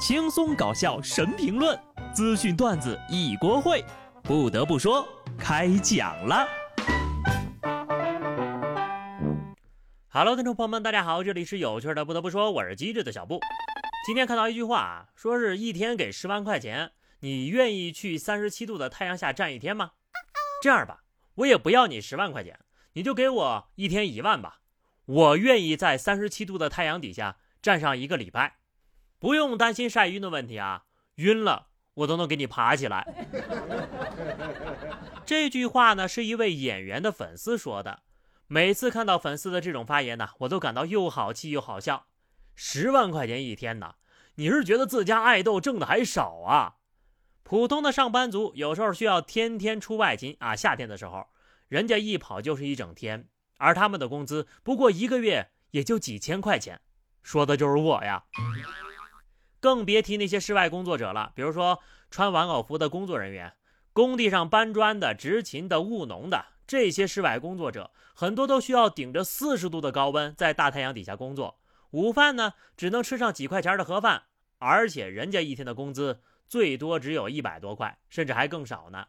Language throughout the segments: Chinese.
轻松搞笑神评论，资讯段子一锅烩。不得不说，开讲了。Hello，听众朋友们，大家好，这里是有趣的。不得不说，我是机智的小布。今天看到一句话啊，说是一天给十万块钱，你愿意去三十七度的太阳下站一天吗？这样吧，我也不要你十万块钱，你就给我一天一万吧。我愿意在三十七度的太阳底下站上一个礼拜。不用担心晒晕的问题啊，晕了我都能给你爬起来。这句话呢是一位演员的粉丝说的。每次看到粉丝的这种发言呢，我都感到又好气又好笑。十万块钱一天呢，你是觉得自家爱豆挣的还少啊？普通的上班族有时候需要天天出外勤啊，夏天的时候人家一跑就是一整天，而他们的工资不过一个月也就几千块钱，说的就是我呀。更别提那些室外工作者了，比如说穿玩偶服的工作人员，工地上搬砖的、执勤的、务农的，这些室外工作者很多都需要顶着四十度的高温在大太阳底下工作，午饭呢只能吃上几块钱的盒饭，而且人家一天的工资最多只有一百多块，甚至还更少呢。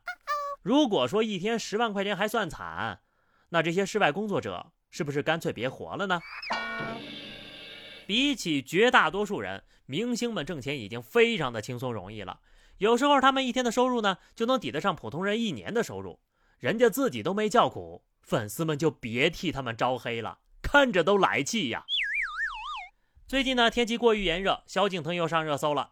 如果说一天十万块钱还算惨，那这些室外工作者是不是干脆别活了呢？比起绝大多数人，明星们挣钱已经非常的轻松容易了。有时候他们一天的收入呢，就能抵得上普通人一年的收入。人家自己都没叫苦，粉丝们就别替他们招黑了，看着都来气呀。最近呢，天气过于炎热，萧敬腾又上热搜了。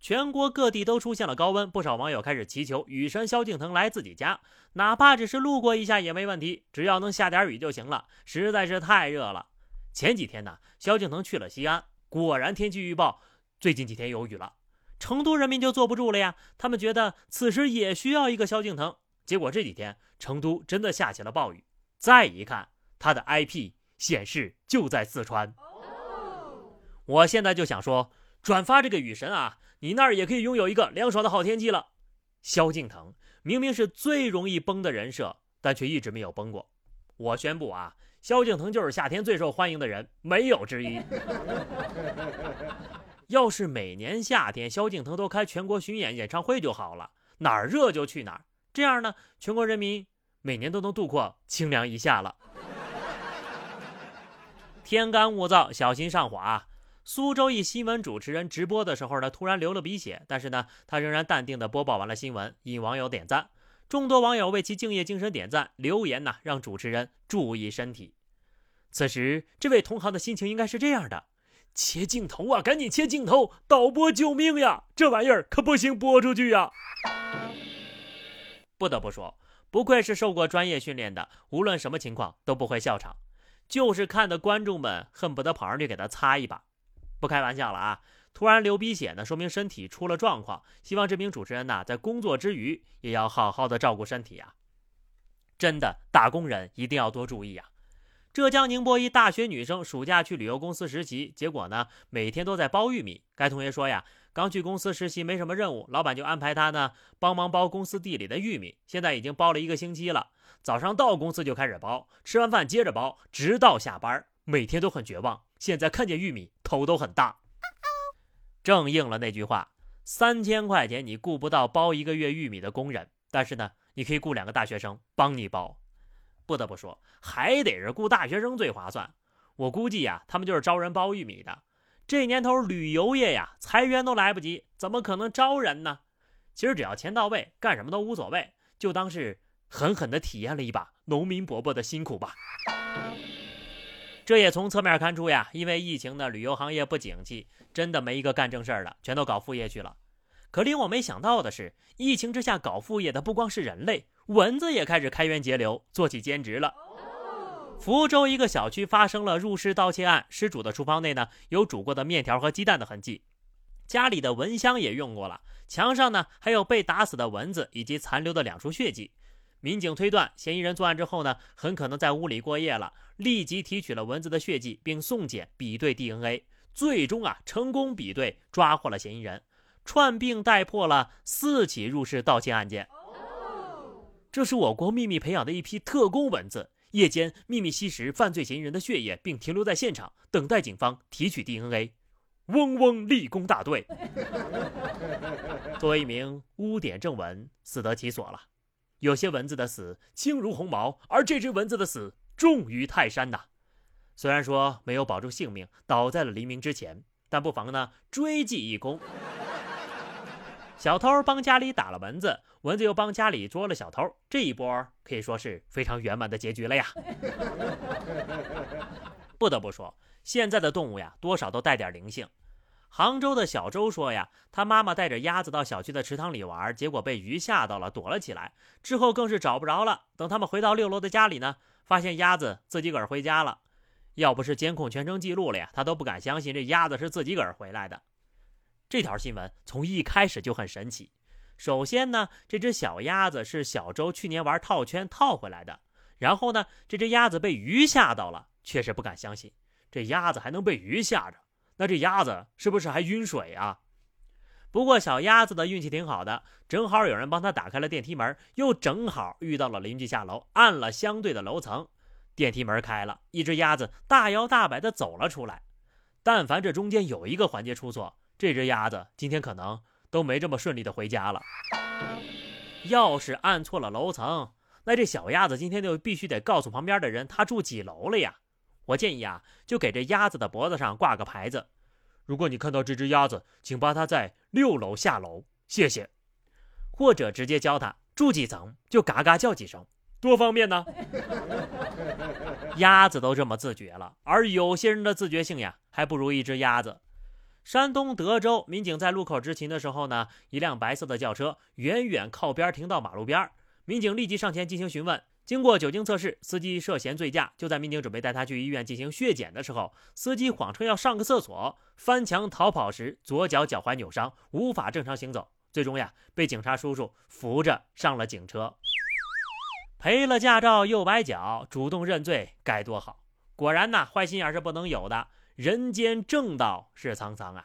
全国各地都出现了高温，不少网友开始祈求雨神萧敬腾来自己家，哪怕只是路过一下也没问题，只要能下点雨就行了，实在是太热了。前几天呢，萧敬腾去了西安，果然天气预报最近几天有雨了。成都人民就坐不住了呀，他们觉得此时也需要一个萧敬腾。结果这几天成都真的下起了暴雨，再一看他的 IP 显示就在四川。我现在就想说，转发这个雨神啊，你那儿也可以拥有一个凉爽的好天气了。萧敬腾明明是最容易崩的人设，但却一直没有崩过。我宣布啊。萧敬腾就是夏天最受欢迎的人，没有之一。要是每年夏天萧敬腾都开全国巡演演唱会就好了，哪儿热就去哪儿，这样呢，全国人民每年都能度过清凉一夏了。天干物燥，小心上火啊。苏州一新闻主持人直播的时候呢，突然流了鼻血，但是呢，他仍然淡定地播报完了新闻，引网友点赞。众多网友为其敬业精神点赞留言呐，让主持人注意身体。此时，这位同行的心情应该是这样的：切镜头啊，赶紧切镜头！导播救命呀！这玩意儿可不行播出去呀！不得不说，不愧是受过专业训练的，无论什么情况都不会笑场，就是看的观众们恨不得跑上去给他擦一把。不开玩笑了啊！突然流鼻血呢，说明身体出了状况。希望这名主持人呐，在工作之余也要好好的照顾身体呀。真的，打工人一定要多注意呀。浙江宁波一大学女生暑假去旅游公司实习，结果呢，每天都在包玉米。该同学说呀，刚去公司实习没什么任务，老板就安排她呢帮忙包公司地里的玉米。现在已经包了一个星期了，早上到公司就开始包，吃完饭接着包，直到下班，每天都很绝望。现在看见玉米头都很大。正应了那句话：三千块钱你雇不到包一个月玉米的工人，但是呢，你可以雇两个大学生帮你包。不得不说，还得是雇大学生最划算。我估计呀，他们就是招人包玉米的。这年头旅游业呀，裁员都来不及，怎么可能招人呢？其实只要钱到位，干什么都无所谓，就当是狠狠地体验了一把农民伯伯的辛苦吧。这也从侧面看出呀，因为疫情的旅游行业不景气，真的没一个干正事儿的，全都搞副业去了。可令我没想到的是，疫情之下搞副业的不光是人类，蚊子也开始开源节流，做起兼职了。福州一个小区发生了入室盗窃案，失主的厨房内呢有煮过的面条和鸡蛋的痕迹，家里的蚊香也用过了，墙上呢还有被打死的蚊子以及残留的两处血迹。民警推断，嫌疑人作案之后呢，很可能在屋里过夜了，立即提取了蚊子的血迹，并送检比对 DNA，最终啊成功比对抓获了嫌疑人，串并带破了四起入室盗窃案件。这是我国秘密培养的一批特工蚊子，夜间秘密吸食犯罪嫌疑人的血液，并停留在现场等待警方提取 DNA。嗡嗡立功大队。作为一名污点正文，死得其所了。有些蚊子的死轻如鸿毛，而这只蚊子的死重于泰山呐。虽然说没有保住性命，倒在了黎明之前，但不妨呢追记一功。小偷帮家里打了蚊子，蚊子又帮家里捉了小偷，这一波可以说是非常圆满的结局了呀。不得不说，现在的动物呀，多少都带点灵性。杭州的小周说呀，他妈妈带着鸭子到小区的池塘里玩，结果被鱼吓到了，躲了起来。之后更是找不着了。等他们回到六楼的家里呢，发现鸭子自己个儿回家了。要不是监控全程记录了呀，他都不敢相信这鸭子是自己个儿回来的。这条新闻从一开始就很神奇。首先呢，这只小鸭子是小周去年玩套圈套回来的。然后呢，这只鸭子被鱼吓到了，确实不敢相信，这鸭子还能被鱼吓着。那这鸭子是不是还晕水啊？不过小鸭子的运气挺好的，正好有人帮他打开了电梯门，又正好遇到了邻居下楼按了相对的楼层，电梯门开了，一只鸭子大摇大摆地走了出来。但凡这中间有一个环节出错，这只鸭子今天可能都没这么顺利的回家了。要是按错了楼层，那这小鸭子今天就必须得告诉旁边的人他住几楼了呀。我建议啊，就给这鸭子的脖子上挂个牌子。如果你看到这只鸭子，请把它在六楼下楼，谢谢。或者直接教它住几层就嘎嘎叫几声，多方便呢。鸭子都这么自觉了，而有些人的自觉性呀，还不如一只鸭子。山东德州民警在路口执勤的时候呢，一辆白色的轿车远远靠边停到马路边，民警立即上前进行询问。经过酒精测试，司机涉嫌醉驾。就在民警准备带他去医院进行血检的时候，司机谎称要上个厕所，翻墙逃跑时左脚脚踝扭伤，无法正常行走。最终呀，被警察叔叔扶着上了警车。赔了驾照又崴脚，主动认罪该多好！果然呐，坏心眼是不能有的，人间正道是沧桑啊。